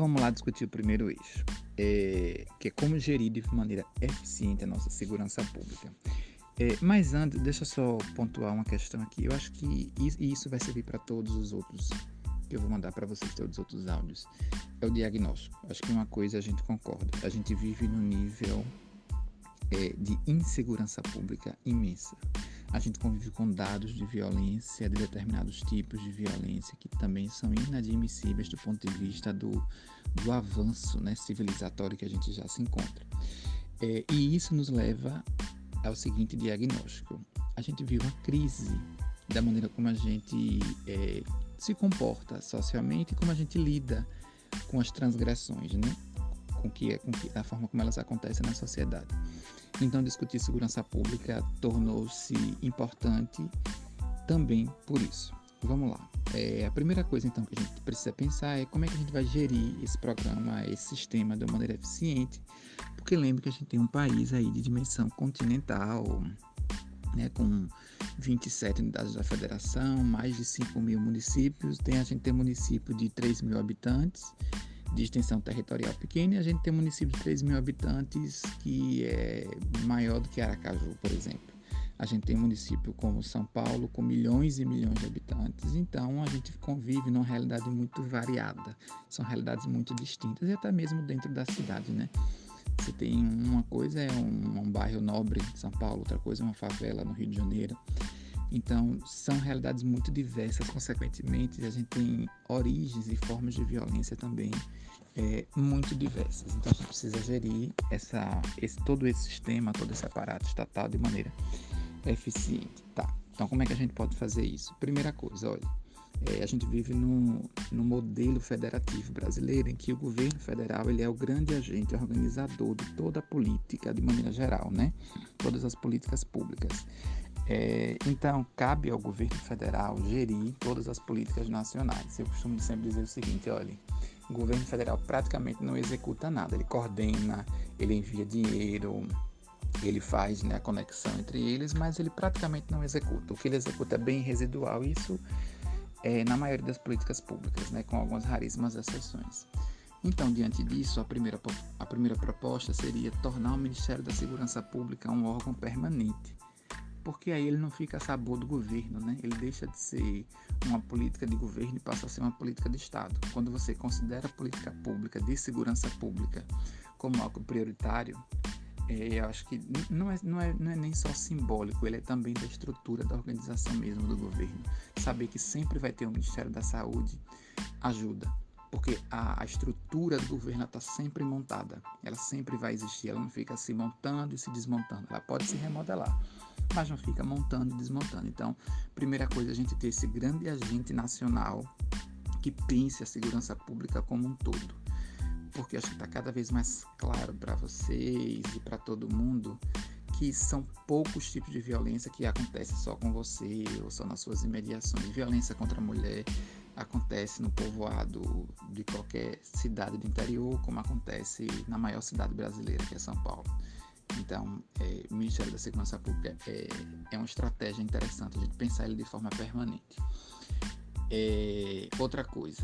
vamos lá discutir o primeiro eixo, é, que é como gerir de maneira eficiente a nossa segurança pública. É, mas antes, deixa eu só pontuar uma questão aqui. Eu acho que isso vai servir para todos os outros que eu vou mandar para vocês, todos os outros áudios. É o diagnóstico. Acho que uma coisa a gente concorda. A gente vive num nível é, de insegurança pública imensa. A gente convive com dados de violência, de determinados tipos de violência que também são inadmissíveis do ponto de vista do, do avanço né, civilizatório que a gente já se encontra. É, e isso nos leva ao seguinte diagnóstico: a gente vive uma crise da maneira como a gente é, se comporta socialmente e como a gente lida com as transgressões, né? com, que, com que, a forma como elas acontecem na sociedade. Então, discutir segurança pública tornou-se importante também por isso. Vamos lá. É, a primeira coisa, então, que a gente precisa pensar é como é que a gente vai gerir esse programa, esse sistema de uma maneira eficiente, porque lembre que a gente tem um país aí de dimensão continental, né, com 27 unidades da federação, mais de 5 mil municípios, tem, a gente tem município de 3 mil habitantes, de extensão territorial pequena, a gente tem um município de 3 mil habitantes que é maior do que Aracaju, por exemplo. A gente tem município como São Paulo, com milhões e milhões de habitantes, então a gente convive numa realidade muito variada, são realidades muito distintas, e até mesmo dentro da cidade, né? Você tem uma coisa é um, um bairro nobre de São Paulo, outra coisa é uma favela no Rio de Janeiro. Então, são realidades muito diversas, consequentemente, a gente tem origens e formas de violência também é, muito diversas. Então, a gente precisa gerir essa, esse, todo esse sistema, todo esse aparato estatal de maneira eficiente. Tá. Então, como é que a gente pode fazer isso? Primeira coisa, olha, é, a gente vive no, no modelo federativo brasileiro em que o governo federal ele é o grande agente organizador de toda a política de maneira geral, né? Todas as políticas públicas. É, então, cabe ao governo federal gerir todas as políticas nacionais. Eu costumo sempre dizer o seguinte: olha, o governo federal praticamente não executa nada, ele coordena, ele envia dinheiro, ele faz né, a conexão entre eles, mas ele praticamente não executa. O que ele executa é bem residual, isso é, na maioria das políticas públicas, né, com algumas raríssimas exceções. Então, diante disso, a primeira, a primeira proposta seria tornar o Ministério da Segurança Pública um órgão permanente, porque aí ele não fica a sabor do governo, né? ele deixa de ser uma política de governo e passa a ser uma política de Estado. Quando você considera a política pública de segurança pública como algo prioritário, é, eu acho que não é, não, é, não é nem só simbólico, ele é também da estrutura da organização mesmo do governo. Saber que sempre vai ter o um Ministério da Saúde ajuda, porque a, a estrutura do governo está sempre montada, ela sempre vai existir, ela não fica se montando e se desmontando, ela pode se remodelar, mas não fica montando e desmontando. Então, primeira coisa, a gente ter esse grande agente nacional que pense a segurança pública como um todo porque acho que está cada vez mais claro para vocês e para todo mundo que são poucos tipos de violência que acontecem só com você ou só nas suas imediações. Violência contra a mulher acontece no povoado de qualquer cidade do interior, como acontece na maior cidade brasileira, que é São Paulo. Então, é, o Ministério da Segurança Pública é, é uma estratégia interessante gente pensar ele de forma permanente. É, outra coisa,